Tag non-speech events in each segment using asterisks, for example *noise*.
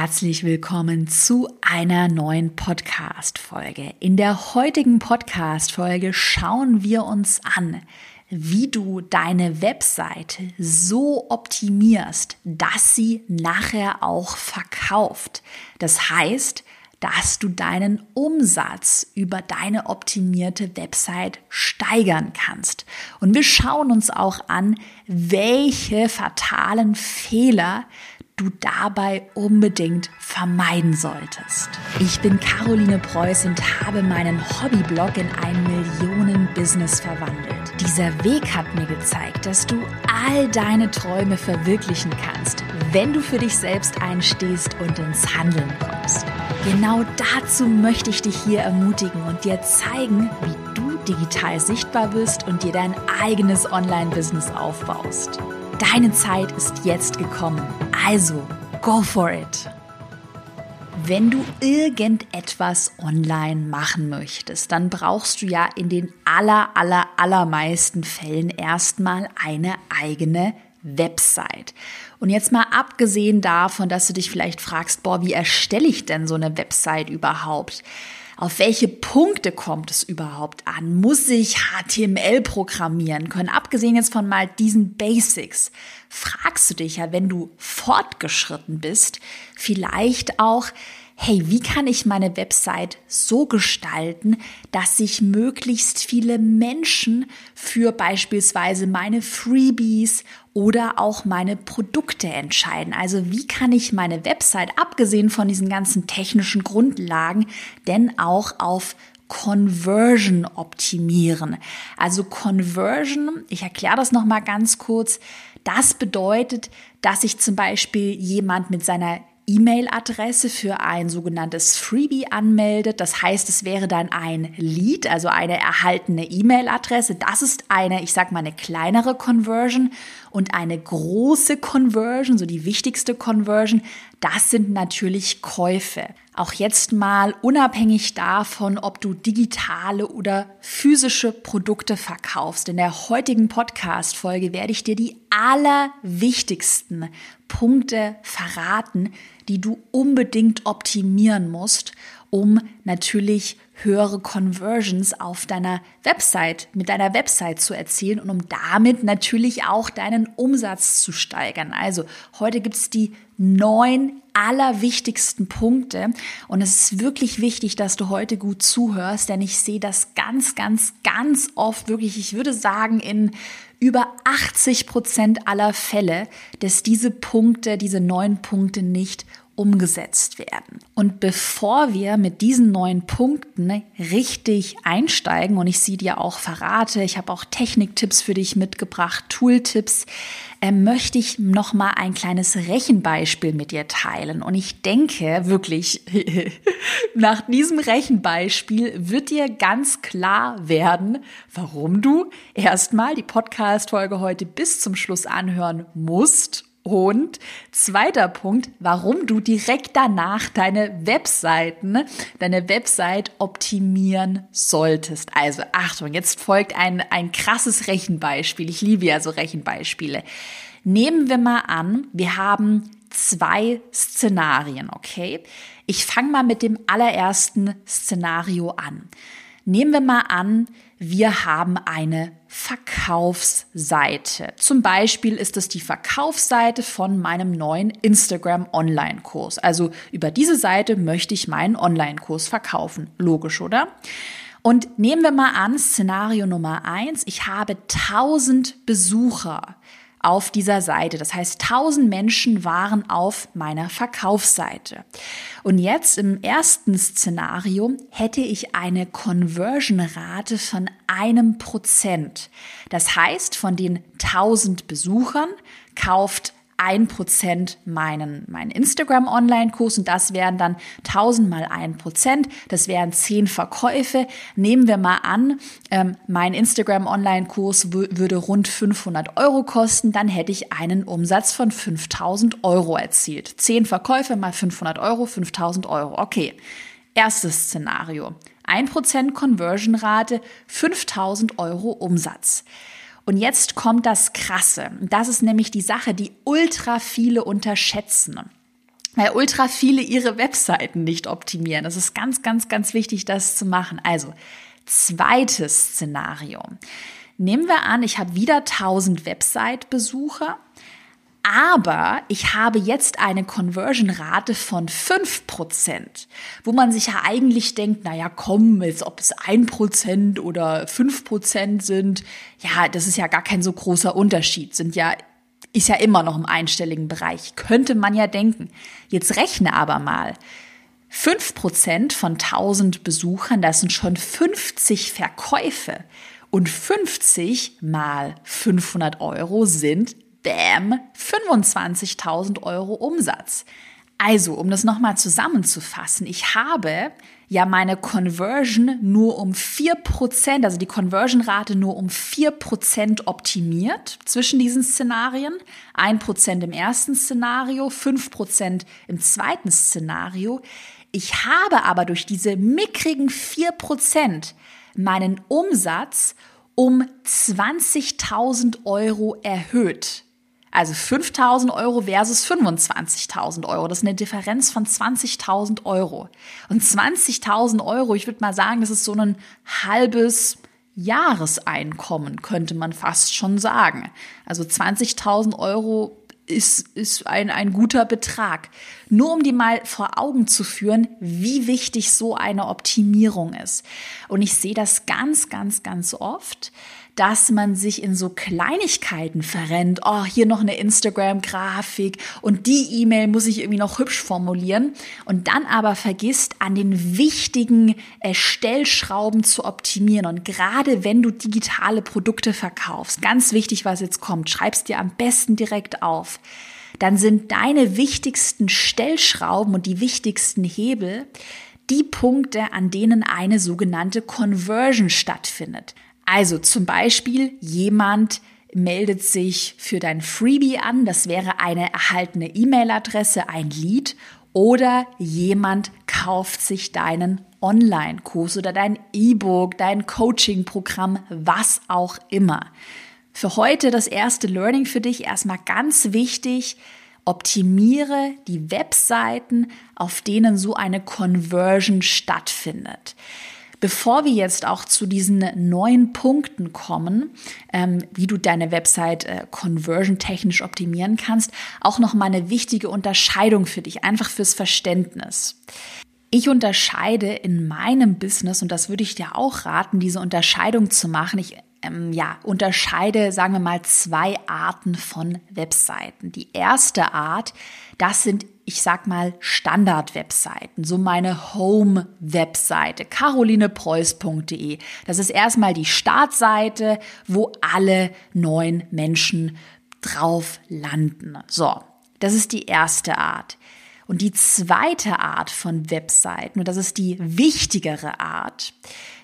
herzlich willkommen zu einer neuen Podcast-Folge. In der heutigen Podcast-Folge schauen wir uns an, wie du deine Webseite so optimierst, dass sie nachher auch verkauft. Das heißt, dass du deinen Umsatz über deine optimierte Website steigern kannst. Und wir schauen uns auch an, welche fatalen Fehler du dabei unbedingt vermeiden solltest. Ich bin Caroline Preuß und habe meinen Hobbyblog in ein Millionen-Business verwandelt. Dieser Weg hat mir gezeigt, dass du all deine Träume verwirklichen kannst, wenn du für dich selbst einstehst und ins Handeln kommst. Genau dazu möchte ich dich hier ermutigen und dir zeigen, wie du digital sichtbar bist und dir dein eigenes Online-Business aufbaust. Deine Zeit ist jetzt gekommen. Also, go for it. Wenn du irgendetwas online machen möchtest, dann brauchst du ja in den aller, aller, allermeisten Fällen erstmal eine eigene Website. Und jetzt mal abgesehen davon, dass du dich vielleicht fragst, boah, wie erstelle ich denn so eine Website überhaupt? Auf welche Punkte kommt es überhaupt an? Muss ich HTML programmieren können? Abgesehen jetzt von mal diesen Basics, fragst du dich ja, wenn du fortgeschritten bist, vielleicht auch, hey, wie kann ich meine Website so gestalten, dass sich möglichst viele Menschen für beispielsweise meine Freebies oder auch meine Produkte entscheiden. Also wie kann ich meine Website, abgesehen von diesen ganzen technischen Grundlagen, denn auch auf Conversion optimieren. Also Conversion, ich erkläre das nochmal ganz kurz, das bedeutet, dass sich zum Beispiel jemand mit seiner E-Mail-Adresse für ein sogenanntes Freebie anmeldet. Das heißt, es wäre dann ein Lead, also eine erhaltene E-Mail-Adresse. Das ist eine, ich sag mal, eine kleinere Conversion und eine große Conversion, so die wichtigste Conversion. Das sind natürlich Käufe. Auch jetzt mal unabhängig davon, ob du digitale oder physische Produkte verkaufst. In der heutigen Podcast-Folge werde ich dir die allerwichtigsten Punkte verraten, die du unbedingt optimieren musst, um natürlich höhere Conversions auf deiner Website, mit deiner Website zu erzielen und um damit natürlich auch deinen Umsatz zu steigern. Also heute gibt es die neun allerwichtigsten Punkte. Und es ist wirklich wichtig, dass du heute gut zuhörst, denn ich sehe das ganz, ganz, ganz oft wirklich, ich würde sagen, in über 80 Prozent aller Fälle, dass diese Punkte, diese neun Punkte nicht umgesetzt werden. Und bevor wir mit diesen neuen Punkten richtig einsteigen und ich sie dir auch verrate, ich habe auch Techniktipps für dich mitgebracht, Tooltips, äh, möchte ich noch mal ein kleines Rechenbeispiel mit dir teilen. Und ich denke wirklich, *laughs* nach diesem Rechenbeispiel wird dir ganz klar werden, warum du erstmal die Podcast-Folge heute bis zum Schluss anhören musst und zweiter Punkt, warum du direkt danach deine Webseiten, deine Website optimieren solltest. Also Achtung, jetzt folgt ein, ein krasses Rechenbeispiel. Ich liebe ja so Rechenbeispiele. Nehmen wir mal an, wir haben zwei Szenarien, okay? Ich fange mal mit dem allerersten Szenario an. Nehmen wir mal an, wir haben eine Verkaufsseite. Zum Beispiel ist es die Verkaufsseite von meinem neuen Instagram Online-Kurs. Also über diese Seite möchte ich meinen Online-Kurs verkaufen. Logisch, oder? Und nehmen wir mal an, Szenario Nummer eins. Ich habe 1000 Besucher auf dieser Seite. Das heißt, 1000 Menschen waren auf meiner Verkaufsseite. Und jetzt im ersten Szenario hätte ich eine Conversion-Rate von einem Prozent. Das heißt, von den 1000 Besuchern kauft ein Prozent meinen, meinen Instagram-Online-Kurs und das wären dann 1000 mal ein Prozent. Das wären 10 Verkäufe. Nehmen wir mal an, ähm, mein Instagram-Online-Kurs würde rund 500 Euro kosten, dann hätte ich einen Umsatz von 5000 Euro erzielt. 10 Verkäufe mal 500 Euro, 5000 Euro. Okay. Erstes Szenario. 1% Conversion-Rate, 5000 Euro Umsatz. Und jetzt kommt das Krasse. Das ist nämlich die Sache, die ultra viele unterschätzen. weil ultra viele ihre Webseiten nicht optimieren. Das ist ganz, ganz, ganz wichtig, das zu machen. Also, zweites Szenario. Nehmen wir an, ich habe wieder 1000 Website-Besucher, aber ich habe jetzt eine Conversion-Rate von 5%, wo man sich ja eigentlich denkt, naja, komm, jetzt ob es 1% oder 5% sind, ja, das ist ja gar kein so großer Unterschied, sind ja ist ja immer noch im einstelligen Bereich. Könnte man ja denken. Jetzt rechne aber mal. 5% von 1000 Besuchern, das sind schon 50 Verkäufe. Und 50 mal 500 Euro sind, bam, 25.000 Euro Umsatz. Also, um das nochmal zusammenzufassen, ich habe ja meine Conversion nur um 4%, also die Conversion-Rate nur um 4% optimiert zwischen diesen Szenarien. 1% im ersten Szenario, 5% im zweiten Szenario. Ich habe aber durch diese mickrigen 4% meinen Umsatz um 20.000 Euro erhöht. Also 5000 Euro versus 25.000 Euro. Das ist eine Differenz von 20.000 Euro. Und 20.000 Euro, ich würde mal sagen, das ist so ein halbes Jahreseinkommen, könnte man fast schon sagen. Also 20.000 Euro ist, ist ein, ein guter Betrag. Nur um dir mal vor Augen zu führen, wie wichtig so eine Optimierung ist. Und ich sehe das ganz, ganz, ganz oft, dass man sich in so Kleinigkeiten verrennt. Oh, hier noch eine Instagram-Grafik und die E-Mail muss ich irgendwie noch hübsch formulieren und dann aber vergisst, an den wichtigen äh, Stellschrauben zu optimieren. Und gerade wenn du digitale Produkte verkaufst, ganz wichtig, was jetzt kommt, schreibst dir am besten direkt auf. Dann sind deine wichtigsten Stellschrauben und die wichtigsten Hebel die Punkte, an denen eine sogenannte Conversion stattfindet. Also zum Beispiel jemand meldet sich für dein Freebie an, das wäre eine erhaltene E-Mail-Adresse, ein Lead, oder jemand kauft sich deinen Online-Kurs oder dein E-Book, dein Coaching-Programm, was auch immer. Für heute das erste Learning für dich erstmal ganz wichtig. Optimiere die Webseiten, auf denen so eine Conversion stattfindet. Bevor wir jetzt auch zu diesen neuen Punkten kommen, ähm, wie du deine Website äh, conversion technisch optimieren kannst, auch noch mal eine wichtige Unterscheidung für dich, einfach fürs Verständnis. Ich unterscheide in meinem Business, und das würde ich dir auch raten, diese Unterscheidung zu machen. Ich ähm, ja, unterscheide, sagen wir mal, zwei Arten von Webseiten. Die erste Art, das sind ich sag mal, Standard-Webseiten, so meine Home-Webseite, carolinepreuß.de. Das ist erstmal die Startseite, wo alle neuen Menschen drauf landen. So, das ist die erste Art. Und die zweite Art von Webseiten, und das ist die wichtigere Art,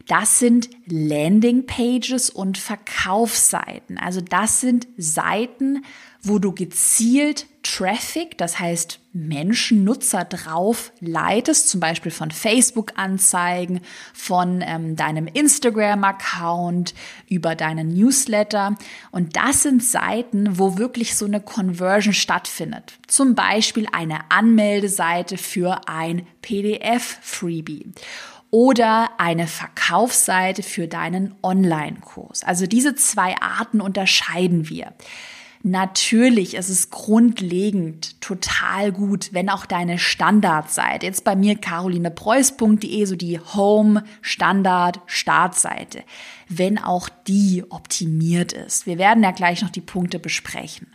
das sind Landing-Pages und Verkaufsseiten. Also das sind Seiten, wo du gezielt Traffic, das heißt Menschen, Nutzer drauf leitest, zum Beispiel von Facebook-Anzeigen, von ähm, deinem Instagram-Account, über deinen Newsletter. Und das sind Seiten, wo wirklich so eine Conversion stattfindet. Zum Beispiel eine Anmeldeseite für ein PDF-Freebie oder eine Verkaufsseite für deinen Online-Kurs. Also diese zwei Arten unterscheiden wir. Natürlich ist es grundlegend total gut, wenn auch deine Standardseite, jetzt bei mir carolinepreuß.de, so die Home Standard Startseite, wenn auch die optimiert ist. Wir werden ja gleich noch die Punkte besprechen.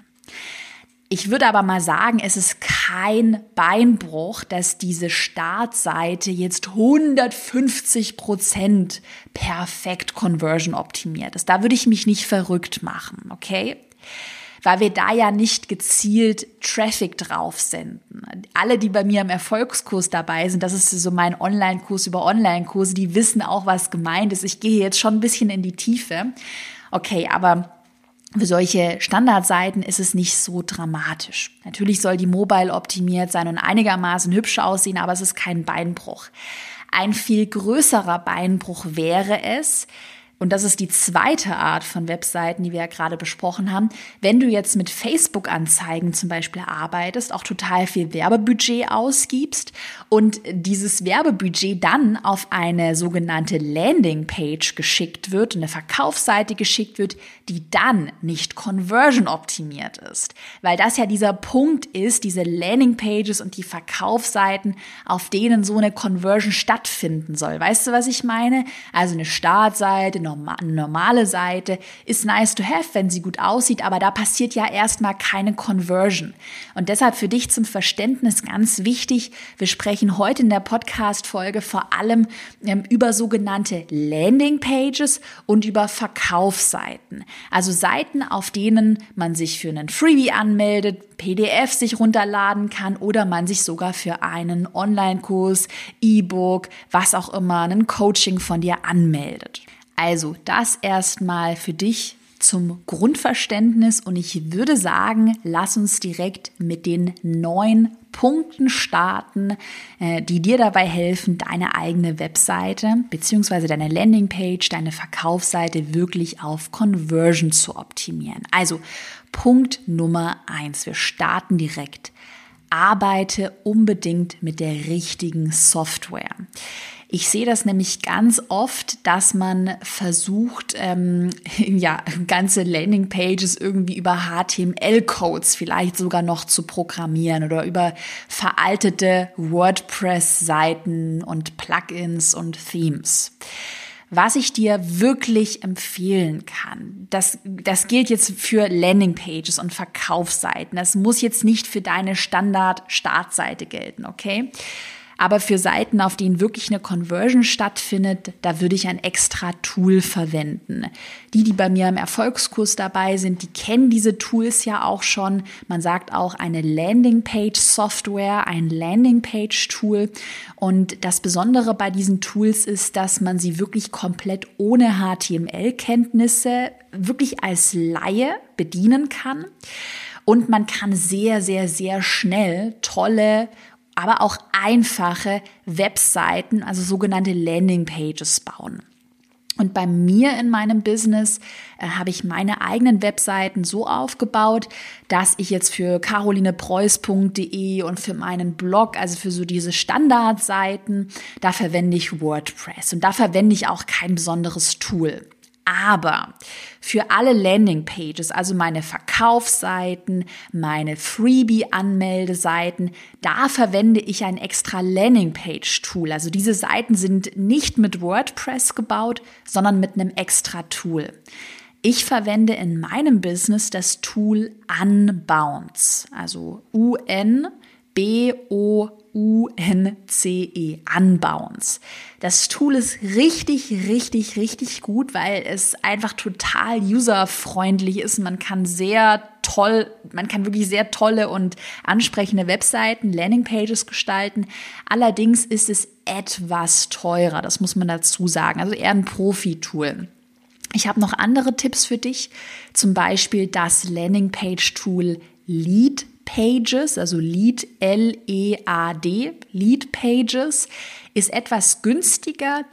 Ich würde aber mal sagen, es ist kein Beinbruch, dass diese Startseite jetzt 150 Prozent perfekt Conversion optimiert ist. Da würde ich mich nicht verrückt machen, okay? Weil wir da ja nicht gezielt Traffic drauf senden. Alle, die bei mir im Erfolgskurs dabei sind, das ist so mein Online-Kurs über Online-Kurse, die wissen auch, was gemeint ist. Ich gehe jetzt schon ein bisschen in die Tiefe. Okay, aber für solche Standardseiten ist es nicht so dramatisch. Natürlich soll die Mobile optimiert sein und einigermaßen hübsch aussehen, aber es ist kein Beinbruch. Ein viel größerer Beinbruch wäre es, und das ist die zweite Art von Webseiten, die wir ja gerade besprochen haben, wenn du jetzt mit Facebook-Anzeigen zum Beispiel arbeitest, auch total viel Werbebudget ausgibst und dieses Werbebudget dann auf eine sogenannte Landingpage geschickt wird, eine Verkaufsseite geschickt wird, die dann nicht conversion optimiert ist. Weil das ja dieser Punkt ist, diese Landingpages und die Verkaufsseiten, auf denen so eine Conversion stattfinden soll. Weißt du, was ich meine? Also eine Startseite, eine normale Seite ist nice to have, wenn sie gut aussieht, aber da passiert ja erstmal keine Conversion. Und deshalb für dich zum Verständnis ganz wichtig, wir sprechen heute in der Podcast-Folge vor allem ähm, über sogenannte Landingpages und über Verkaufsseiten. Also Seiten, auf denen man sich für einen Freebie anmeldet, PDF sich runterladen kann oder man sich sogar für einen Online-Kurs, E-Book, was auch immer, einen Coaching von dir anmeldet. Also das erstmal für dich zum Grundverständnis und ich würde sagen, lass uns direkt mit den neun Punkten starten, äh, die dir dabei helfen, deine eigene Webseite bzw. deine Landingpage, deine Verkaufsseite wirklich auf Conversion zu optimieren. Also Punkt Nummer eins. Wir starten direkt. Arbeite unbedingt mit der richtigen Software. Ich sehe das nämlich ganz oft, dass man versucht, ähm, *laughs* ja, ganze Landingpages irgendwie über HTML-Codes vielleicht sogar noch zu programmieren oder über veraltete WordPress-Seiten und Plugins und Themes. Was ich dir wirklich empfehlen kann, das, das gilt jetzt für Landingpages und Verkaufsseiten. Das muss jetzt nicht für deine Standard-Startseite gelten, okay? Aber für Seiten, auf denen wirklich eine Conversion stattfindet, da würde ich ein extra Tool verwenden. Die, die bei mir im Erfolgskurs dabei sind, die kennen diese Tools ja auch schon. Man sagt auch eine Landingpage-Software, ein Landingpage-Tool. Und das Besondere bei diesen Tools ist, dass man sie wirklich komplett ohne HTML-Kenntnisse wirklich als Laie bedienen kann. Und man kann sehr, sehr, sehr schnell tolle aber auch einfache Webseiten, also sogenannte Landingpages bauen. Und bei mir in meinem Business äh, habe ich meine eigenen Webseiten so aufgebaut, dass ich jetzt für carolinepreuß.de und für meinen Blog, also für so diese Standardseiten, da verwende ich WordPress und da verwende ich auch kein besonderes Tool. Aber für alle Landingpages, also meine Verkaufsseiten, meine Freebie-Anmeldeseiten, da verwende ich ein extra Landingpage-Tool. Also diese Seiten sind nicht mit WordPress gebaut, sondern mit einem extra Tool. Ich verwende in meinem Business das Tool Unbounce, also U-N-B-O U-N-C-E, Unbounce. Das Tool ist richtig, richtig, richtig gut, weil es einfach total userfreundlich ist. Man kann sehr toll, man kann wirklich sehr tolle und ansprechende Webseiten, Landingpages gestalten. Allerdings ist es etwas teurer, das muss man dazu sagen. Also eher ein Profi-Tool. Ich habe noch andere Tipps für dich, zum Beispiel das Landingpage-Tool Lead Pages, also Lead L-E-A-D, Lead Pages, ist etwas günstiger.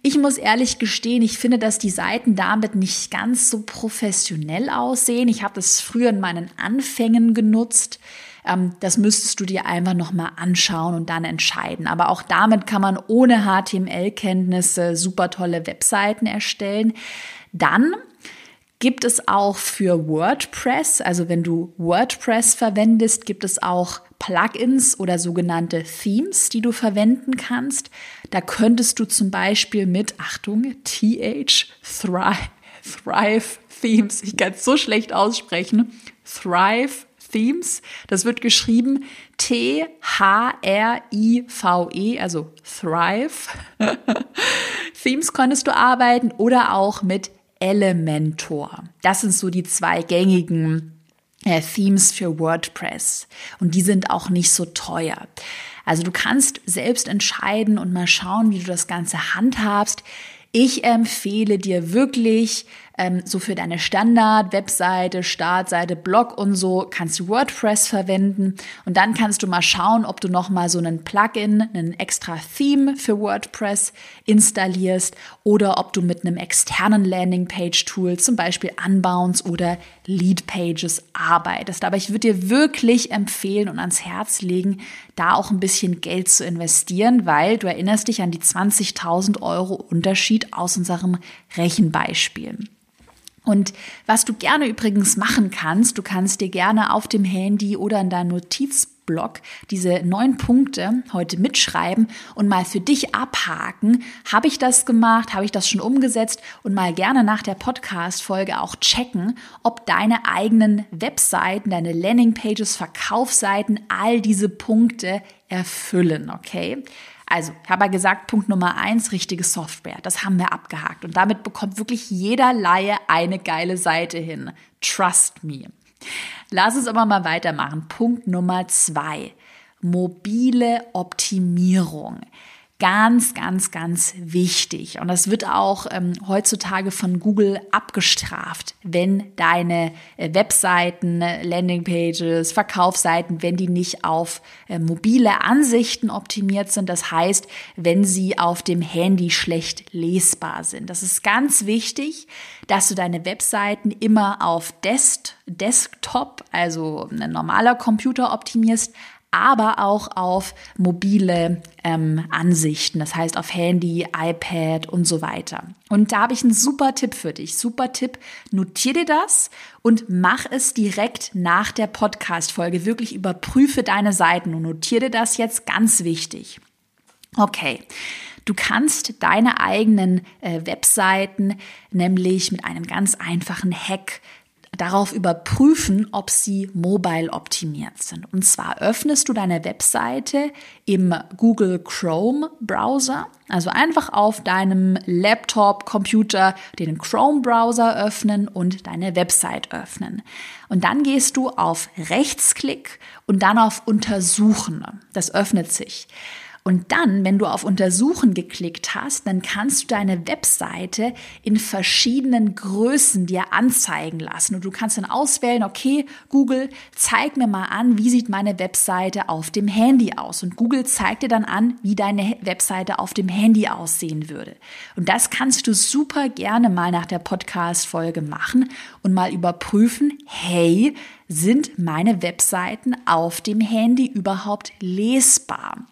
Ich muss ehrlich gestehen, ich finde, dass die Seiten damit nicht ganz so professionell aussehen. Ich habe das früher in meinen Anfängen genutzt. Ähm, das müsstest du dir einfach nochmal anschauen und dann entscheiden. Aber auch damit kann man ohne HTML-Kenntnisse super tolle Webseiten erstellen. Dann gibt es auch für WordPress, also wenn du WordPress verwendest, gibt es auch Plugins oder sogenannte Themes, die du verwenden kannst. Da könntest du zum Beispiel mit, Achtung, TH, Thrive, Thrive Themes, ich kann es so schlecht aussprechen, Thrive Themes, das wird geschrieben T-H-R-I-V-E, also Thrive. *laughs* Themes könntest du arbeiten oder auch mit Elementor. Das sind so die zwei gängigen äh, Themes für WordPress. Und die sind auch nicht so teuer. Also du kannst selbst entscheiden und mal schauen, wie du das Ganze handhabst. Ich empfehle dir wirklich, ähm, so für deine Standard-Webseite, Startseite, Blog und so kannst du WordPress verwenden und dann kannst du mal schauen, ob du nochmal so einen Plugin, einen extra Theme für WordPress installierst oder ob du mit einem externen Landingpage-Tool, zum Beispiel Unbounce oder Lead-Pages arbeitest. Aber ich würde dir wirklich empfehlen und ans Herz legen, da auch ein bisschen Geld zu investieren, weil du erinnerst dich an die 20.000 Euro Unterschied aus unserem Rechenbeispiel. Und was du gerne übrigens machen kannst, du kannst dir gerne auf dem Handy oder in deinem Notizblock diese neun Punkte heute mitschreiben und mal für dich abhaken. Habe ich das gemacht? Habe ich das schon umgesetzt? Und mal gerne nach der Podcast-Folge auch checken, ob deine eigenen Webseiten, deine Landingpages, Verkaufsseiten all diese Punkte erfüllen, okay? Also, ich habe ja gesagt, Punkt Nummer eins, richtige Software. Das haben wir abgehakt. Und damit bekommt wirklich jeder Laie eine geile Seite hin. Trust me. Lass uns aber mal weitermachen. Punkt Nummer zwei, mobile Optimierung ganz, ganz, ganz wichtig. Und das wird auch ähm, heutzutage von Google abgestraft, wenn deine äh, Webseiten, Landingpages, Verkaufsseiten, wenn die nicht auf äh, mobile Ansichten optimiert sind. Das heißt, wenn sie auf dem Handy schlecht lesbar sind. Das ist ganz wichtig, dass du deine Webseiten immer auf Desk Desktop, also ein normaler Computer optimierst, aber auch auf mobile ähm, Ansichten, das heißt auf Handy, iPad und so weiter. Und da habe ich einen super Tipp für dich. Super Tipp, notier dir das und mach es direkt nach der Podcast-Folge. Wirklich überprüfe deine Seiten und notier dir das jetzt ganz wichtig. Okay. Du kannst deine eigenen äh, Webseiten nämlich mit einem ganz einfachen Hack darauf überprüfen, ob sie mobile optimiert sind. Und zwar öffnest du deine Webseite im Google Chrome Browser, also einfach auf deinem Laptop, Computer den Chrome Browser öffnen und deine Website öffnen. Und dann gehst du auf Rechtsklick und dann auf Untersuchen. Das öffnet sich. Und dann, wenn du auf Untersuchen geklickt hast, dann kannst du deine Webseite in verschiedenen Größen dir anzeigen lassen. Und du kannst dann auswählen, okay, Google, zeig mir mal an, wie sieht meine Webseite auf dem Handy aus. Und Google zeigt dir dann an, wie deine Webseite auf dem Handy aussehen würde. Und das kannst du super gerne mal nach der Podcast-Folge machen und mal überprüfen, hey, sind meine Webseiten auf dem Handy überhaupt lesbar?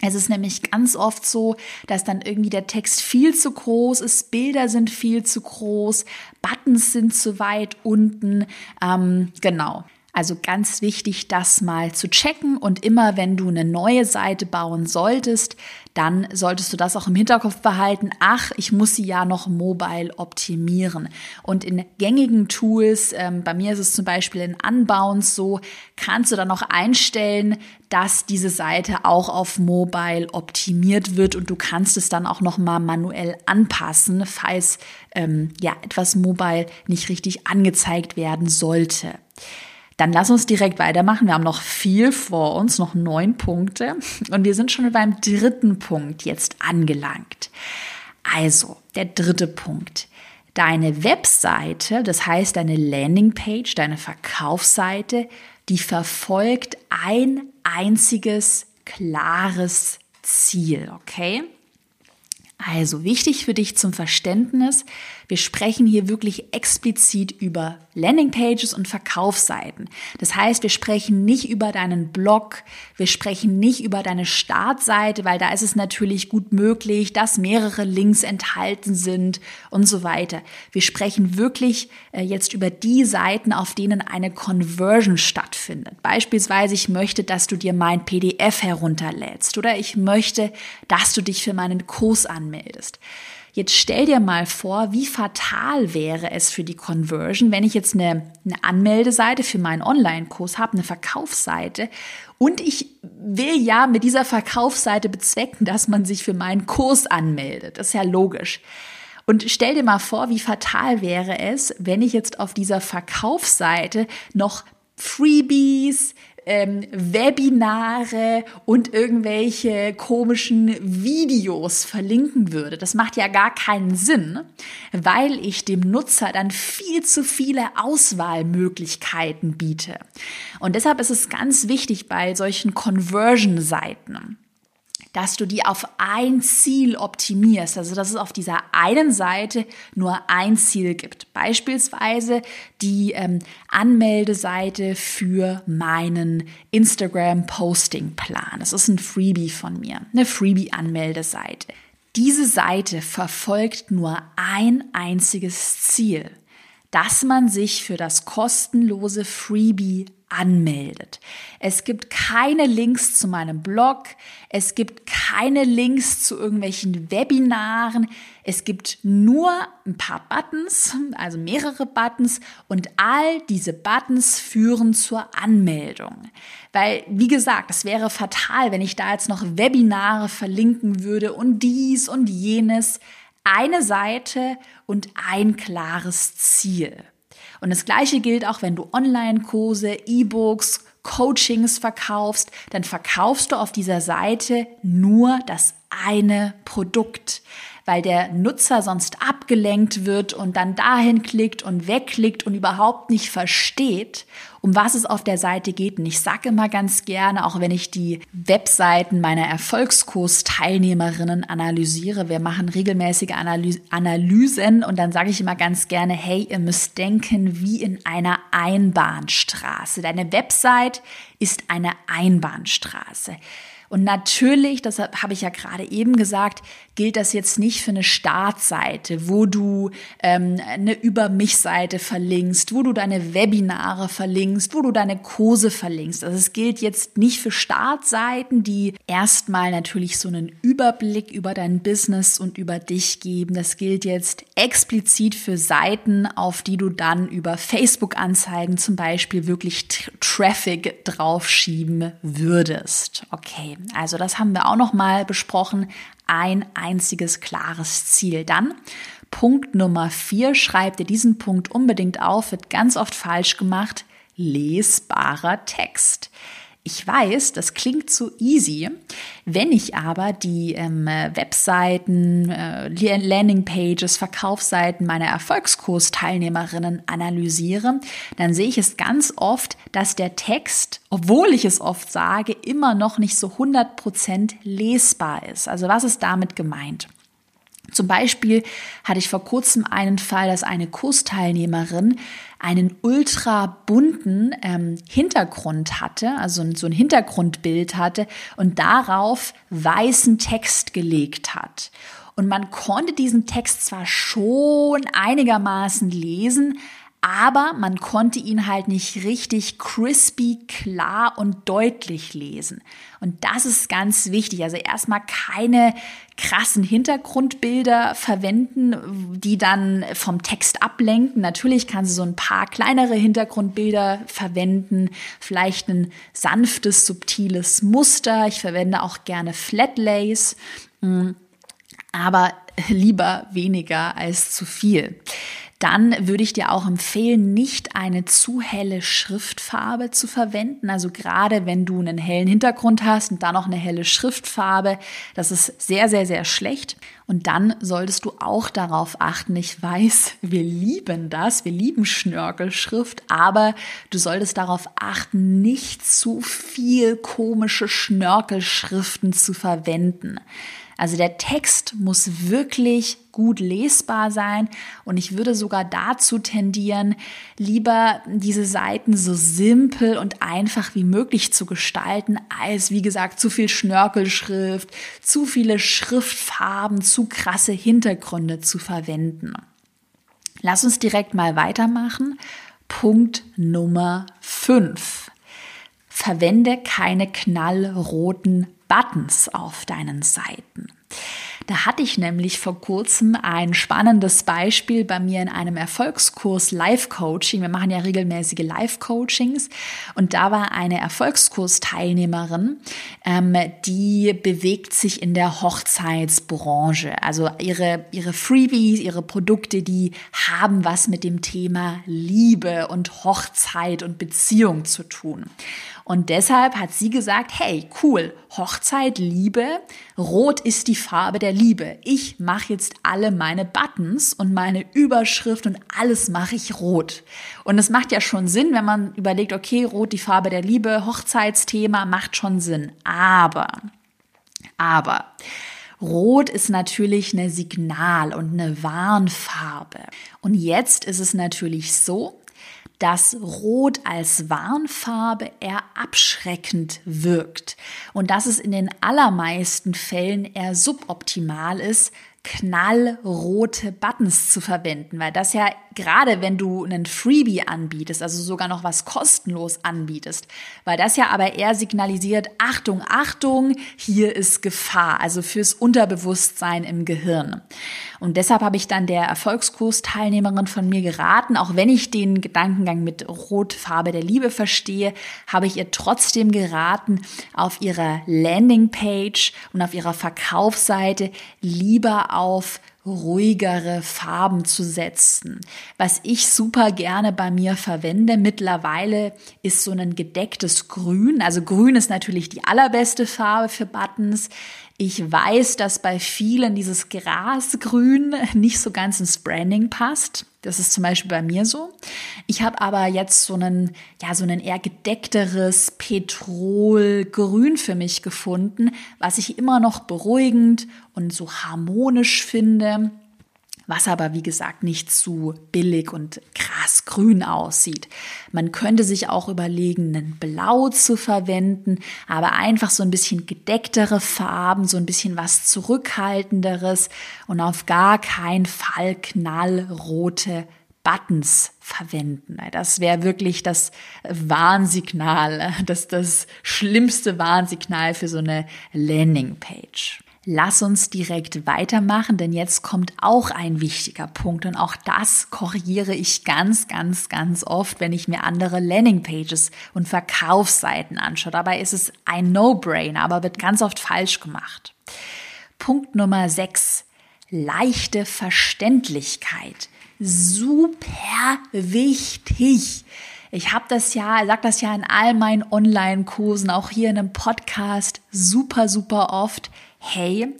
Es ist nämlich ganz oft so, dass dann irgendwie der Text viel zu groß ist, Bilder sind viel zu groß, Buttons sind zu weit unten. Ähm, genau. Also ganz wichtig, das mal zu checken und immer wenn du eine neue Seite bauen solltest, dann solltest du das auch im Hinterkopf behalten. Ach, ich muss sie ja noch mobile optimieren. Und in gängigen Tools, ähm, bei mir ist es zum Beispiel in Unbounce so, kannst du dann noch einstellen, dass diese Seite auch auf mobile optimiert wird und du kannst es dann auch noch mal manuell anpassen, falls ähm, ja etwas mobile nicht richtig angezeigt werden sollte. Dann lass uns direkt weitermachen. Wir haben noch viel vor uns, noch neun Punkte. Und wir sind schon beim dritten Punkt jetzt angelangt. Also, der dritte Punkt. Deine Webseite, das heißt deine Landingpage, deine Verkaufsseite, die verfolgt ein einziges klares Ziel, okay? Also wichtig für dich zum Verständnis, wir sprechen hier wirklich explizit über Landingpages und Verkaufsseiten. Das heißt, wir sprechen nicht über deinen Blog, wir sprechen nicht über deine Startseite, weil da ist es natürlich gut möglich, dass mehrere Links enthalten sind und so weiter. Wir sprechen wirklich äh, jetzt über die Seiten, auf denen eine Conversion stattfindet. Beispielsweise, ich möchte, dass du dir mein PDF herunterlädst oder ich möchte, dass du dich für meinen Kurs anmeldest. Jetzt stell dir mal vor, wie fatal wäre es für die Conversion, wenn ich jetzt eine, eine Anmeldeseite für meinen Online-Kurs habe, eine Verkaufsseite und ich will ja mit dieser Verkaufsseite bezwecken, dass man sich für meinen Kurs anmeldet. Das ist ja logisch. Und stell dir mal vor, wie fatal wäre es, wenn ich jetzt auf dieser Verkaufsseite noch Freebies, ähm, Webinare und irgendwelche komischen Videos verlinken würde. Das macht ja gar keinen Sinn, weil ich dem Nutzer dann viel zu viele Auswahlmöglichkeiten biete. Und deshalb ist es ganz wichtig bei solchen Conversion-Seiten dass du die auf ein Ziel optimierst, also dass es auf dieser einen Seite nur ein Ziel gibt. Beispielsweise die ähm, Anmeldeseite für meinen Instagram-Posting-Plan. Das ist ein Freebie von mir, eine Freebie-Anmeldeseite. Diese Seite verfolgt nur ein einziges Ziel, dass man sich für das kostenlose Freebie anmeldet. Es gibt keine Links zu meinem Blog, es gibt keine Links zu irgendwelchen Webinaren, es gibt nur ein paar Buttons, also mehrere Buttons und all diese Buttons führen zur Anmeldung. Weil, wie gesagt, es wäre fatal, wenn ich da jetzt noch Webinare verlinken würde und dies und jenes. Eine Seite und ein klares Ziel. Und das Gleiche gilt auch, wenn du Online-Kurse, E-Books, Coachings verkaufst, dann verkaufst du auf dieser Seite nur das eine Produkt weil der Nutzer sonst abgelenkt wird und dann dahin klickt und wegklickt und überhaupt nicht versteht, um was es auf der Seite geht. Und ich sage immer ganz gerne, auch wenn ich die Webseiten meiner Erfolgskurs-Teilnehmerinnen analysiere, wir machen regelmäßige Analysen und dann sage ich immer ganz gerne, hey, ihr müsst denken wie in einer Einbahnstraße. Deine Website ist eine Einbahnstraße. Und natürlich, das habe ich ja gerade eben gesagt, gilt das jetzt nicht für eine Startseite, wo du ähm, eine Über mich-Seite verlinkst, wo du deine Webinare verlinkst, wo du deine Kurse verlinkst. Also es gilt jetzt nicht für Startseiten, die erstmal natürlich so einen Überblick über dein Business und über dich geben. Das gilt jetzt explizit für Seiten, auf die du dann über Facebook-Anzeigen zum Beispiel wirklich Traffic draufschieben würdest. Okay, also das haben wir auch noch mal besprochen. Ein einziges klares Ziel. Dann Punkt Nummer vier, schreib dir diesen Punkt unbedingt auf, wird ganz oft falsch gemacht. Lesbarer Text. Ich weiß, das klingt so easy. Wenn ich aber die ähm, Webseiten, äh, Landingpages, Verkaufsseiten meiner Erfolgskursteilnehmerinnen analysiere, dann sehe ich es ganz oft, dass der Text, obwohl ich es oft sage, immer noch nicht so 100% lesbar ist. Also was ist damit gemeint? Zum Beispiel hatte ich vor kurzem einen Fall, dass eine Kursteilnehmerin einen ultra bunten ähm, Hintergrund hatte, also so ein Hintergrundbild hatte und darauf weißen Text gelegt hat. Und man konnte diesen Text zwar schon einigermaßen lesen, aber man konnte ihn halt nicht richtig crispy, klar und deutlich lesen. Und das ist ganz wichtig. Also erstmal keine krassen Hintergrundbilder verwenden, die dann vom Text ablenken. Natürlich kann sie so ein paar kleinere Hintergrundbilder verwenden, vielleicht ein sanftes, subtiles Muster. Ich verwende auch gerne Flatlays, hm. aber lieber weniger als zu viel dann würde ich dir auch empfehlen, nicht eine zu helle Schriftfarbe zu verwenden. Also gerade wenn du einen hellen Hintergrund hast und dann noch eine helle Schriftfarbe, das ist sehr, sehr, sehr schlecht. Und dann solltest du auch darauf achten. Ich weiß, *laughs* wir lieben das, wir lieben Schnörkelschrift, aber du solltest darauf achten, nicht zu viel komische Schnörkelschriften zu verwenden. Also der Text muss wirklich gut lesbar sein und ich würde sogar dazu tendieren, lieber diese Seiten so simpel und einfach wie möglich zu gestalten, als wie gesagt zu viel Schnörkelschrift, zu viele Schriftfarben, zu krasse Hintergründe zu verwenden. Lass uns direkt mal weitermachen. Punkt Nummer 5. Verwende keine knallroten Buttons auf deinen Seiten. Da hatte ich nämlich vor kurzem ein spannendes Beispiel bei mir in einem Erfolgskurs Live-Coaching. Wir machen ja regelmäßige Live-Coachings und da war eine Erfolgskursteilnehmerin, ähm, die bewegt sich in der Hochzeitsbranche. Also ihre, ihre Freebies, ihre Produkte, die haben was mit dem Thema Liebe und Hochzeit und Beziehung zu tun. Und deshalb hat sie gesagt, hey, cool, Hochzeit, Liebe, rot ist die Farbe der Liebe. Ich mache jetzt alle meine Buttons und meine Überschrift und alles mache ich rot. Und es macht ja schon Sinn, wenn man überlegt, okay, rot die Farbe der Liebe, Hochzeitsthema macht schon Sinn. Aber, aber, Rot ist natürlich eine Signal- und eine Warnfarbe. Und jetzt ist es natürlich so, dass Rot als Warnfarbe eher abschreckend wirkt und dass es in den allermeisten Fällen eher suboptimal ist, knallrote Buttons zu verwenden, weil das ja gerade wenn du einen Freebie anbietest, also sogar noch was kostenlos anbietest, weil das ja aber eher signalisiert, Achtung, Achtung, hier ist Gefahr, also fürs Unterbewusstsein im Gehirn. Und deshalb habe ich dann der Erfolgskursteilnehmerin von mir geraten, auch wenn ich den Gedankengang mit Rotfarbe der Liebe verstehe, habe ich ihr trotzdem geraten, auf ihrer Landingpage und auf ihrer Verkaufsseite lieber auf ruhigere Farben zu setzen. Was ich super gerne bei mir verwende mittlerweile ist so ein gedecktes Grün. Also Grün ist natürlich die allerbeste Farbe für Buttons. Ich weiß, dass bei vielen dieses Grasgrün nicht so ganz ins Branding passt. Das ist zum Beispiel bei mir so. Ich habe aber jetzt so einen, ja, so einen eher gedeckteres Petrolgrün für mich gefunden, was ich immer noch beruhigend und so harmonisch finde was aber wie gesagt nicht zu billig und krass grün aussieht. Man könnte sich auch überlegen, einen Blau zu verwenden, aber einfach so ein bisschen gedecktere Farben, so ein bisschen was zurückhaltenderes und auf gar keinen Fall knallrote Buttons verwenden. Das wäre wirklich das Warnsignal, das, das schlimmste Warnsignal für so eine Landingpage. Lass uns direkt weitermachen, denn jetzt kommt auch ein wichtiger Punkt und auch das korrigiere ich ganz, ganz, ganz oft, wenn ich mir andere Landingpages und Verkaufsseiten anschaue. Dabei ist es ein No-Brainer, aber wird ganz oft falsch gemacht. Punkt Nummer 6. Leichte Verständlichkeit. Super wichtig. Ich habe das ja, sag das ja in all meinen Online-Kursen, auch hier in einem Podcast super, super oft hey,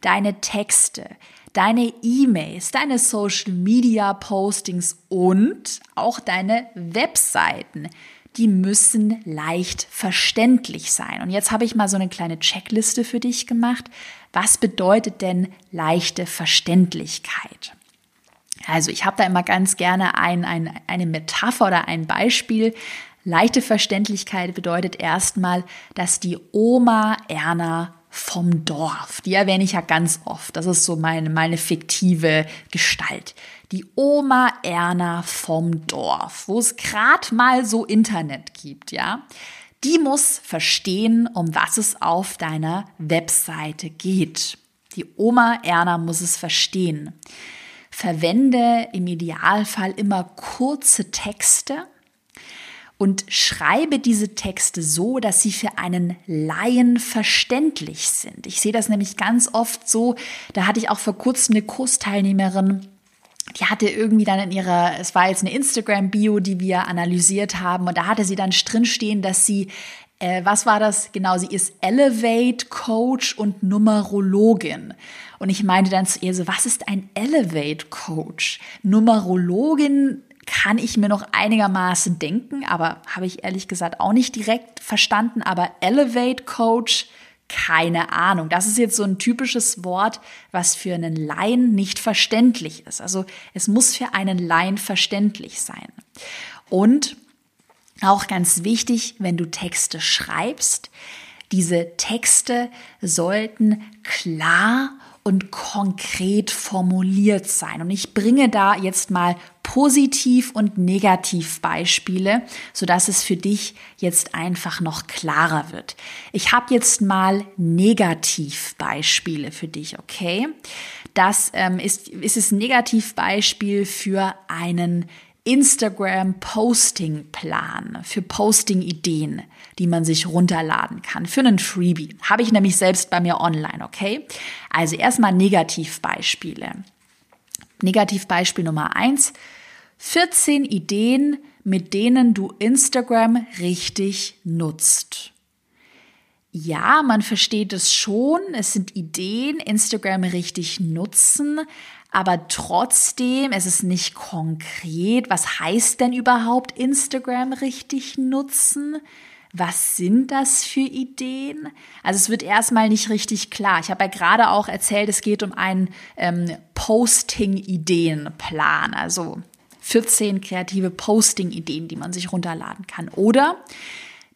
deine Texte, deine E-Mails, deine Social-Media-Postings und auch deine Webseiten, die müssen leicht verständlich sein. Und jetzt habe ich mal so eine kleine Checkliste für dich gemacht. Was bedeutet denn leichte Verständlichkeit? Also ich habe da immer ganz gerne ein, ein, eine Metapher oder ein Beispiel. Leichte Verständlichkeit bedeutet erstmal, dass die Oma Erna vom Dorf. Die erwähne ich ja ganz oft. Das ist so meine, meine fiktive Gestalt. Die Oma Erna vom Dorf, wo es gerade mal so Internet gibt, ja. Die muss verstehen, um was es auf deiner Webseite geht. Die Oma Erna muss es verstehen. Verwende im Idealfall immer kurze Texte, und schreibe diese Texte so, dass sie für einen Laien verständlich sind. Ich sehe das nämlich ganz oft so, da hatte ich auch vor kurzem eine Kursteilnehmerin, die hatte irgendwie dann in ihrer, es war jetzt eine Instagram-Bio, die wir analysiert haben, und da hatte sie dann drinstehen, dass sie äh, was war das? Genau, sie ist Elevate Coach und Numerologin. Und ich meinte dann zu ihr so, was ist ein Elevate Coach? Numerologin kann ich mir noch einigermaßen denken, aber habe ich ehrlich gesagt auch nicht direkt verstanden. Aber Elevate Coach, keine Ahnung. Das ist jetzt so ein typisches Wort, was für einen Laien nicht verständlich ist. Also es muss für einen Laien verständlich sein. Und auch ganz wichtig, wenn du Texte schreibst, Diese Texte sollten klar und konkret formuliert sein. Und ich bringe da jetzt mal Positiv- und Negativbeispiele, sodass es für dich jetzt einfach noch klarer wird. Ich habe jetzt mal Negativbeispiele für dich, okay? Das ähm, ist, ist es ein Negativbeispiel für einen Instagram-Posting-Plan, für Posting-Ideen, die man sich runterladen kann, für einen Freebie. Habe ich nämlich selbst bei mir online, okay? Also erstmal Negativbeispiele. Negativbeispiel Nummer eins: 14 Ideen, mit denen du Instagram richtig nutzt. Ja, man versteht es schon. Es sind Ideen, Instagram richtig nutzen. Aber trotzdem, es ist nicht konkret. Was heißt denn überhaupt Instagram richtig nutzen? Was sind das für Ideen? Also es wird erstmal nicht richtig klar. Ich habe ja gerade auch erzählt, es geht um einen ähm, Posting-Ideenplan, also 14 kreative Posting-Ideen, die man sich runterladen kann. Oder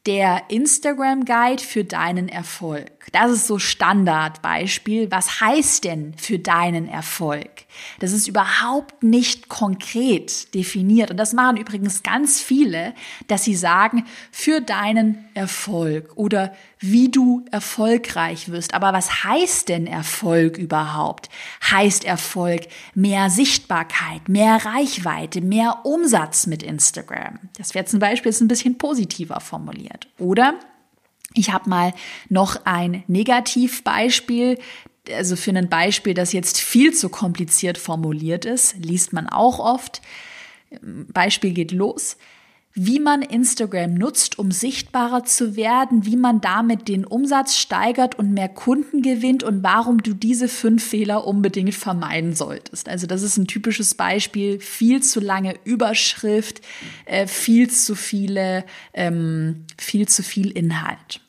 der Instagram Guide für deinen Erfolg. Das ist so Standardbeispiel. Was heißt denn für deinen Erfolg? Das ist überhaupt nicht konkret definiert. Und das machen übrigens ganz viele, dass sie sagen, für deinen Erfolg oder wie du erfolgreich wirst. Aber was heißt denn Erfolg überhaupt? Heißt Erfolg mehr Sichtbarkeit, mehr Reichweite, mehr Umsatz mit Instagram? Das wäre zum Beispiel jetzt ein bisschen positiver formuliert. Oder ich habe mal noch ein Negativbeispiel, also für ein Beispiel, das jetzt viel zu kompliziert formuliert ist, liest man auch oft. Beispiel geht los wie man Instagram nutzt, um sichtbarer zu werden, wie man damit den Umsatz steigert und mehr Kunden gewinnt und warum du diese fünf Fehler unbedingt vermeiden solltest. Also das ist ein typisches Beispiel, viel zu lange Überschrift, äh, viel zu viele, ähm, viel zu viel Inhalt.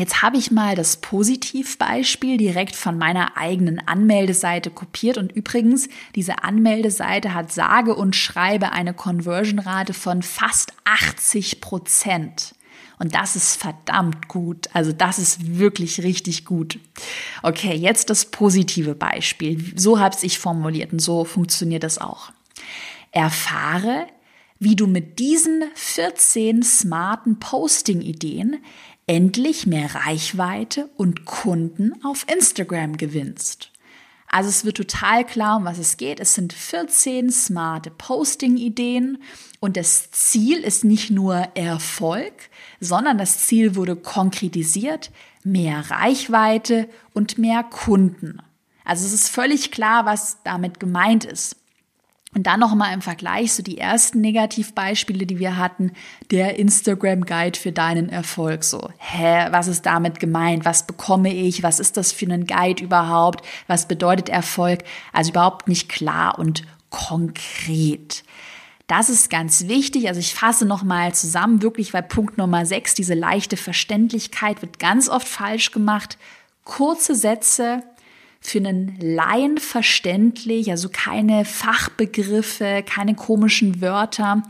Jetzt habe ich mal das Positivbeispiel direkt von meiner eigenen Anmeldeseite kopiert und übrigens, diese Anmeldeseite hat sage und schreibe eine Conversion-Rate von fast 80 Prozent. Und das ist verdammt gut. Also das ist wirklich richtig gut. Okay, jetzt das positive Beispiel. So habe ich formuliert und so funktioniert das auch. Erfahre, wie du mit diesen 14 smarten Posting-Ideen endlich mehr Reichweite und Kunden auf Instagram gewinnst. Also es wird total klar, um was es geht. Es sind 14 smarte Posting-Ideen und das Ziel ist nicht nur Erfolg, sondern das Ziel wurde konkretisiert, mehr Reichweite und mehr Kunden. Also es ist völlig klar, was damit gemeint ist. Und dann nochmal im Vergleich so die ersten Negativbeispiele, die wir hatten, der Instagram Guide für deinen Erfolg. So, hä, was ist damit gemeint? Was bekomme ich? Was ist das für ein Guide überhaupt? Was bedeutet Erfolg? Also überhaupt nicht klar und konkret. Das ist ganz wichtig. Also ich fasse nochmal zusammen, wirklich, weil Punkt Nummer 6, diese leichte Verständlichkeit wird ganz oft falsch gemacht. Kurze Sätze, für einen Laien verständlich, also keine Fachbegriffe, keine komischen Wörter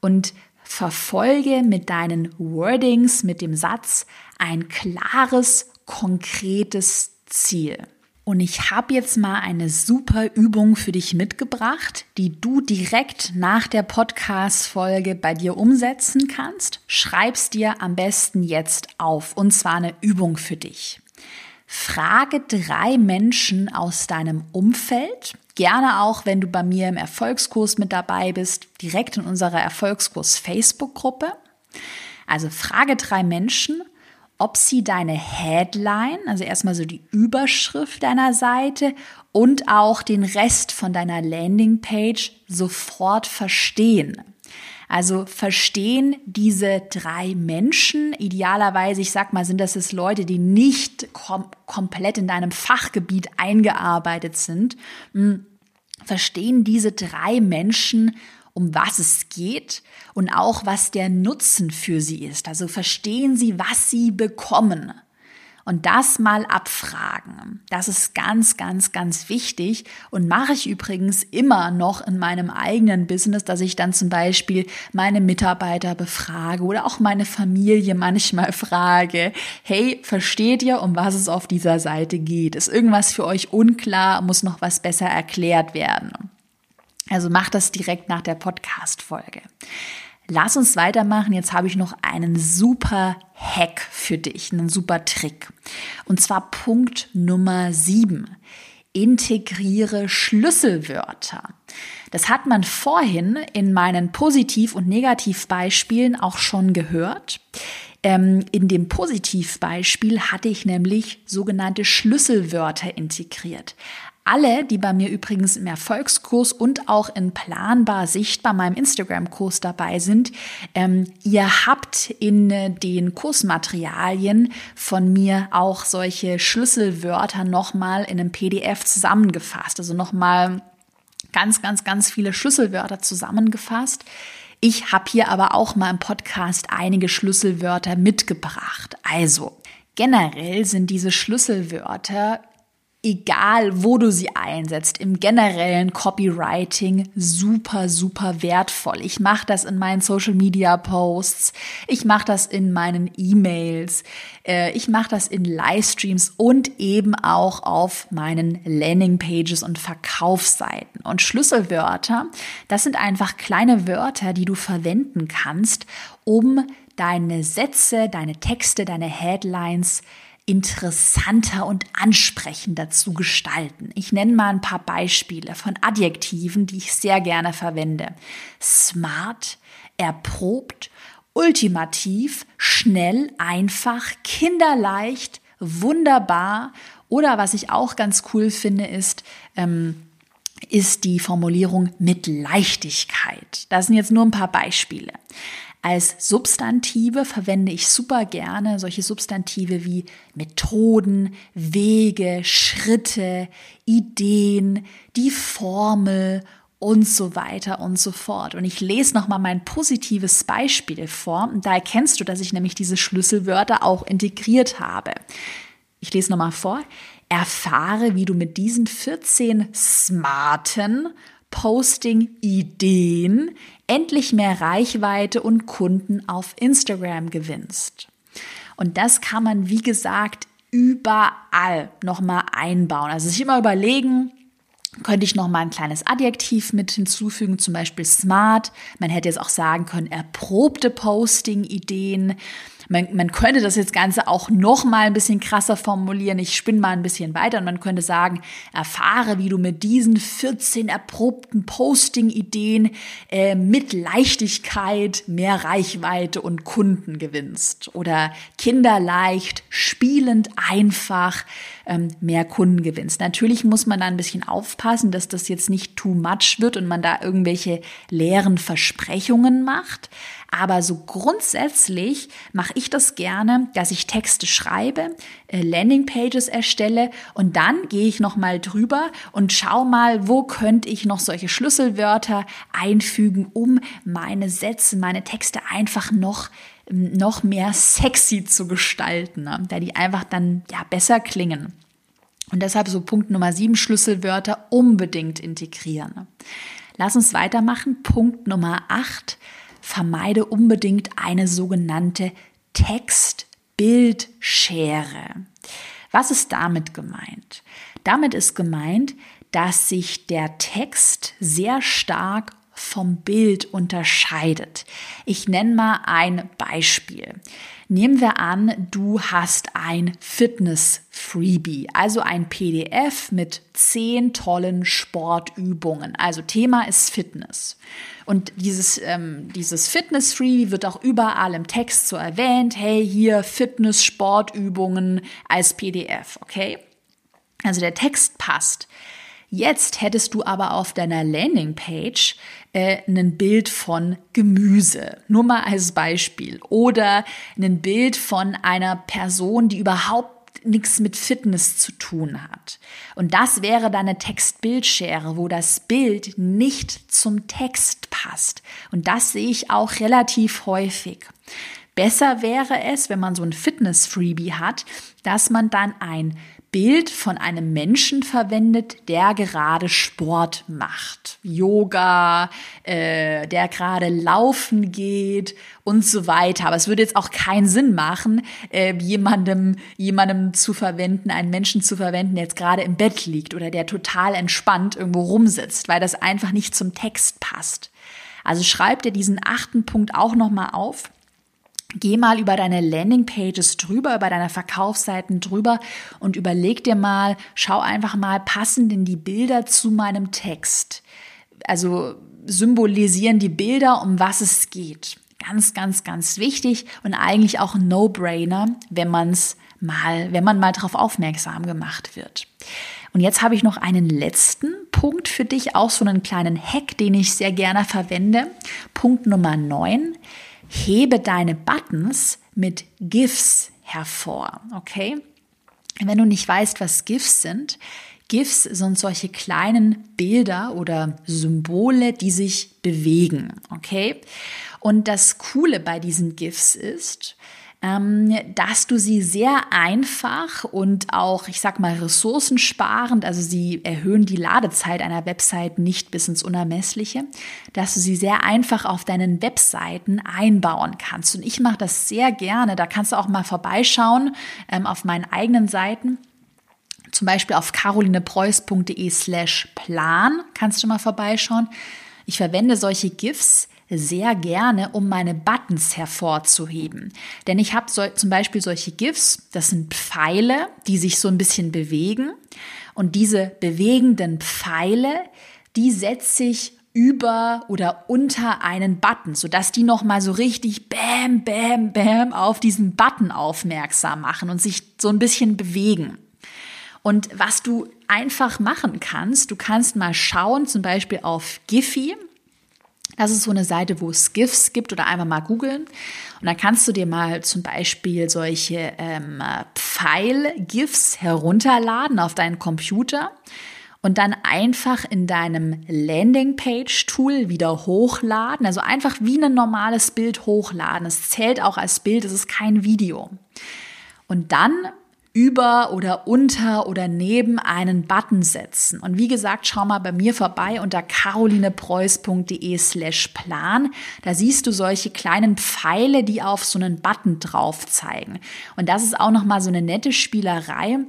und verfolge mit deinen Wordings, mit dem Satz ein klares, konkretes Ziel. Und ich habe jetzt mal eine super Übung für dich mitgebracht, die du direkt nach der Podcast-Folge bei dir umsetzen kannst. Schreib's dir am besten jetzt auf. Und zwar eine Übung für dich. Frage drei Menschen aus deinem Umfeld, gerne auch, wenn du bei mir im Erfolgskurs mit dabei bist, direkt in unserer Erfolgskurs Facebook-Gruppe. Also frage drei Menschen, ob sie deine Headline, also erstmal so die Überschrift deiner Seite und auch den Rest von deiner Landingpage sofort verstehen. Also verstehen diese drei Menschen, idealerweise, ich sag mal, sind das jetzt Leute, die nicht kom komplett in deinem Fachgebiet eingearbeitet sind, hm, verstehen diese drei Menschen, um was es geht und auch was der Nutzen für sie ist. Also verstehen sie, was sie bekommen. Und das mal abfragen. Das ist ganz, ganz, ganz wichtig und mache ich übrigens immer noch in meinem eigenen Business, dass ich dann zum Beispiel meine Mitarbeiter befrage oder auch meine Familie *laughs* manchmal frage, hey, versteht ihr, um was es auf dieser Seite geht? Ist irgendwas für euch unklar? Muss noch was besser erklärt werden? Also macht das direkt nach der Podcast-Folge. Lass uns weitermachen. Jetzt habe ich noch einen super Hack für dich, einen super Trick. Und zwar Punkt Nummer sieben. Integriere Schlüsselwörter. Das hat man vorhin in meinen Positiv- und Negativbeispielen auch schon gehört. Ähm, in dem Positivbeispiel hatte ich nämlich sogenannte Schlüsselwörter integriert. Alle, die bei mir übrigens im Erfolgskurs und auch in Planbar Sichtbar, meinem Instagram-Kurs dabei sind, ähm, ihr habt in den Kursmaterialien von mir auch solche Schlüsselwörter nochmal in einem PDF zusammengefasst. Also nochmal ganz, ganz, ganz viele Schlüsselwörter zusammengefasst. Ich habe hier aber auch mal im Podcast einige Schlüsselwörter mitgebracht. Also, generell sind diese Schlüsselwörter egal wo du sie einsetzt, im generellen Copywriting super, super wertvoll. Ich mache das in meinen Social-Media-Posts, ich mache das in meinen E-Mails, äh, ich mache das in Livestreams und eben auch auf meinen Landing-Pages und Verkaufsseiten. Und Schlüsselwörter, das sind einfach kleine Wörter, die du verwenden kannst, um deine Sätze, deine Texte, deine Headlines interessanter und ansprechender zu gestalten. Ich nenne mal ein paar Beispiele von Adjektiven, die ich sehr gerne verwende. Smart, erprobt, ultimativ, schnell, einfach, kinderleicht, wunderbar oder was ich auch ganz cool finde, ist, ähm, ist die Formulierung mit Leichtigkeit. Das sind jetzt nur ein paar Beispiele. Als Substantive verwende ich super gerne solche Substantive wie Methoden, Wege, Schritte, Ideen, die Formel und so weiter und so fort. Und ich lese nochmal mein positives Beispiel vor. Und da erkennst du, dass ich nämlich diese Schlüsselwörter auch integriert habe. Ich lese nochmal vor. Erfahre, wie du mit diesen 14 smarten Posting-Ideen endlich mehr Reichweite und Kunden auf Instagram gewinnst. Und das kann man, wie gesagt, überall nochmal einbauen. Also sich immer überlegen, könnte ich noch mal ein kleines Adjektiv mit hinzufügen, zum Beispiel smart. Man hätte jetzt auch sagen können, erprobte Posting-Ideen. Man, man könnte das jetzt Ganze auch noch mal ein bisschen krasser formulieren. Ich spinne mal ein bisschen weiter und man könnte sagen, erfahre, wie du mit diesen 14 erprobten Posting-Ideen äh, mit Leichtigkeit mehr Reichweite und Kunden gewinnst. Oder kinderleicht, spielend einfach ähm, mehr Kunden gewinnst. Natürlich muss man da ein bisschen aufpassen, dass das jetzt nicht too much wird und man da irgendwelche leeren Versprechungen macht. Aber so grundsätzlich mache ich das gerne, dass ich Texte schreibe, äh, Landingpages erstelle und dann gehe ich noch mal drüber und schau mal, wo könnte ich noch solche Schlüsselwörter einfügen, um meine Sätze, meine Texte einfach noch noch mehr sexy zu gestalten, ne? da die einfach dann ja besser klingen. Und deshalb so Punkt Nummer sieben Schlüsselwörter unbedingt integrieren. Ne? Lass uns weitermachen. Punkt Nummer acht vermeide unbedingt eine sogenannte Text-Bild-Schere. Was ist damit gemeint? Damit ist gemeint, dass sich der Text sehr stark vom Bild unterscheidet. Ich nenne mal ein Beispiel. Nehmen wir an, du hast ein Fitness-Freebie, also ein PDF mit zehn tollen Sportübungen. Also Thema ist Fitness. Und dieses, ähm, dieses Fitness-Freebie wird auch überall im Text so erwähnt. Hey, hier Fitness-Sportübungen als PDF, okay? Also der Text passt. Jetzt hättest du aber auf deiner Landingpage äh, ein Bild von Gemüse, nur mal als Beispiel, oder ein Bild von einer Person, die überhaupt nichts mit Fitness zu tun hat. Und das wäre dann eine Text-Bild-Schere, wo das Bild nicht zum Text passt. Und das sehe ich auch relativ häufig. Besser wäre es, wenn man so ein Fitness-Freebie hat, dass man dann ein Bild von einem Menschen verwendet, der gerade Sport macht. Yoga, äh, der gerade laufen geht und so weiter. Aber es würde jetzt auch keinen Sinn machen, äh, jemandem, jemandem zu verwenden, einen Menschen zu verwenden, der jetzt gerade im Bett liegt oder der total entspannt irgendwo rumsitzt, weil das einfach nicht zum Text passt. Also schreib dir diesen achten Punkt auch nochmal auf Geh mal über deine Landingpages drüber, über deine Verkaufsseiten drüber und überleg dir mal, schau einfach mal, passen denn die Bilder zu meinem Text? Also symbolisieren die Bilder, um was es geht. Ganz, ganz, ganz wichtig und eigentlich auch ein No-Brainer, wenn man es mal, wenn man mal darauf aufmerksam gemacht wird. Und jetzt habe ich noch einen letzten Punkt für dich, auch so einen kleinen Hack, den ich sehr gerne verwende. Punkt Nummer 9 hebe deine Buttons mit GIFs hervor, okay? Wenn du nicht weißt, was GIFs sind, GIFs sind solche kleinen Bilder oder Symbole, die sich bewegen, okay? Und das Coole bei diesen GIFs ist, dass du sie sehr einfach und auch, ich sag mal, ressourcensparend, also sie erhöhen die Ladezeit einer Website nicht bis ins Unermessliche, dass du sie sehr einfach auf deinen Webseiten einbauen kannst. Und ich mache das sehr gerne. Da kannst du auch mal vorbeischauen ähm, auf meinen eigenen Seiten zum Beispiel auf carolinepreuß.de slash plan kannst du mal vorbeischauen. Ich verwende solche GIFs sehr gerne, um meine Buttons hervorzuheben. Denn ich habe so, zum Beispiel solche GIFs, das sind Pfeile, die sich so ein bisschen bewegen. Und diese bewegenden Pfeile, die setze ich über oder unter einen Button, sodass die nochmal so richtig bam, bam, bam auf diesen Button aufmerksam machen und sich so ein bisschen bewegen. Und was du einfach machen kannst, du kannst mal schauen, zum Beispiel auf Giphy, das ist so eine Seite, wo es GIFs gibt oder einfach mal googeln. Und dann kannst du dir mal zum Beispiel solche ähm, Pfeil-GIFs herunterladen auf deinen Computer und dann einfach in deinem Landingpage-Tool wieder hochladen. Also einfach wie ein normales Bild hochladen. Es zählt auch als Bild, es ist kein Video. Und dann über oder unter oder neben einen Button setzen. Und wie gesagt, schau mal bei mir vorbei unter carolinepreuß.de slash plan. Da siehst du solche kleinen Pfeile, die auf so einen Button drauf zeigen. Und das ist auch nochmal so eine nette Spielerei,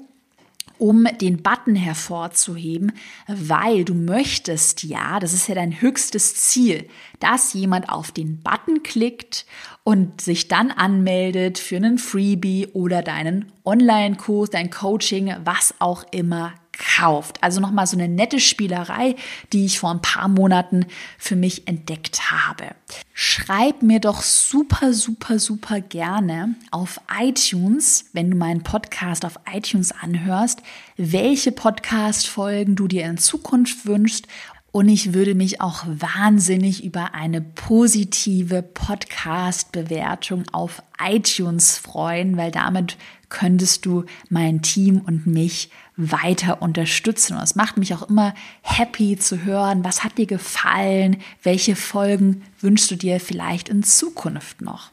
um den Button hervorzuheben, weil du möchtest ja, das ist ja dein höchstes Ziel, dass jemand auf den Button klickt und sich dann anmeldet für einen Freebie oder deinen Online-Kurs, dein Coaching, was auch immer kauft. Also nochmal so eine nette Spielerei, die ich vor ein paar Monaten für mich entdeckt habe. Schreib mir doch super, super, super gerne auf iTunes, wenn du meinen Podcast auf iTunes anhörst, welche Podcast-Folgen du dir in Zukunft wünschst und ich würde mich auch wahnsinnig über eine positive Podcast-Bewertung auf iTunes freuen, weil damit könntest du mein Team und mich weiter unterstützen. Und es macht mich auch immer happy zu hören, was hat dir gefallen, welche Folgen wünschst du dir vielleicht in Zukunft noch.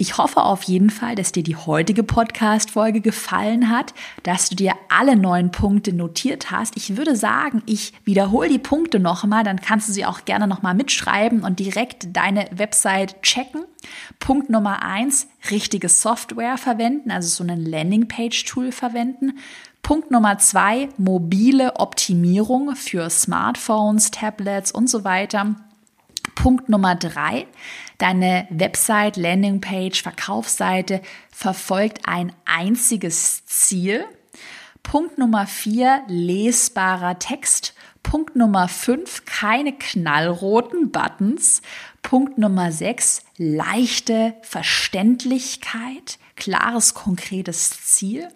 Ich hoffe auf jeden Fall, dass dir die heutige Podcast-Folge gefallen hat, dass du dir alle neun Punkte notiert hast. Ich würde sagen, ich wiederhole die Punkte nochmal, dann kannst du sie auch gerne nochmal mitschreiben und direkt deine Website checken. Punkt Nummer eins, richtige Software verwenden, also so ein Landingpage-Tool verwenden. Punkt Nummer zwei, mobile Optimierung für Smartphones, Tablets und so weiter. Punkt Nummer drei, deine Website, Landingpage, Verkaufsseite verfolgt ein einziges Ziel. Punkt Nummer vier, lesbarer Text. Punkt Nummer fünf, keine knallroten Buttons. Punkt Nummer sechs, leichte Verständlichkeit, klares, konkretes Ziel.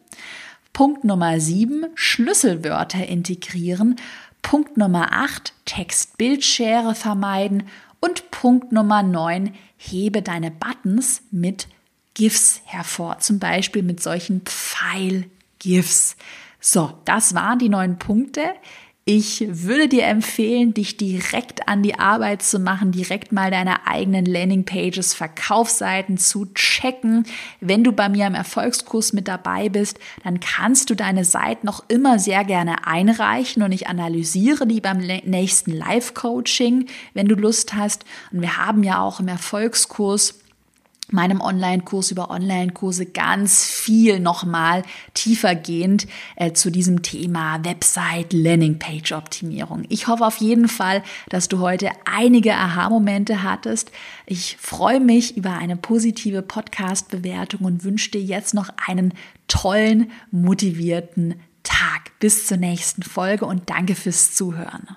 Punkt Nummer sieben, Schlüsselwörter integrieren. Punkt Nummer acht, Text-Bildschere vermeiden. Und Punkt Nummer 9, hebe deine Buttons mit GIFs hervor, zum Beispiel mit solchen Pfeil-GIFs. So, das waren die neun Punkte. Ich würde dir empfehlen, dich direkt an die Arbeit zu machen, direkt mal deine eigenen Landingpages, Verkaufsseiten zu checken. Wenn du bei mir im Erfolgskurs mit dabei bist, dann kannst du deine Seiten noch immer sehr gerne einreichen und ich analysiere die beim nächsten Live-Coaching, wenn du Lust hast. Und wir haben ja auch im Erfolgskurs meinem Online-Kurs über Online-Kurse ganz viel nochmal tiefergehend äh, zu diesem Thema Website Landing-Page Optimierung. Ich hoffe auf jeden Fall, dass du heute einige Aha-Momente hattest. Ich freue mich über eine positive Podcast-Bewertung und wünsche dir jetzt noch einen tollen, motivierten Tag. Bis zur nächsten Folge und danke fürs Zuhören.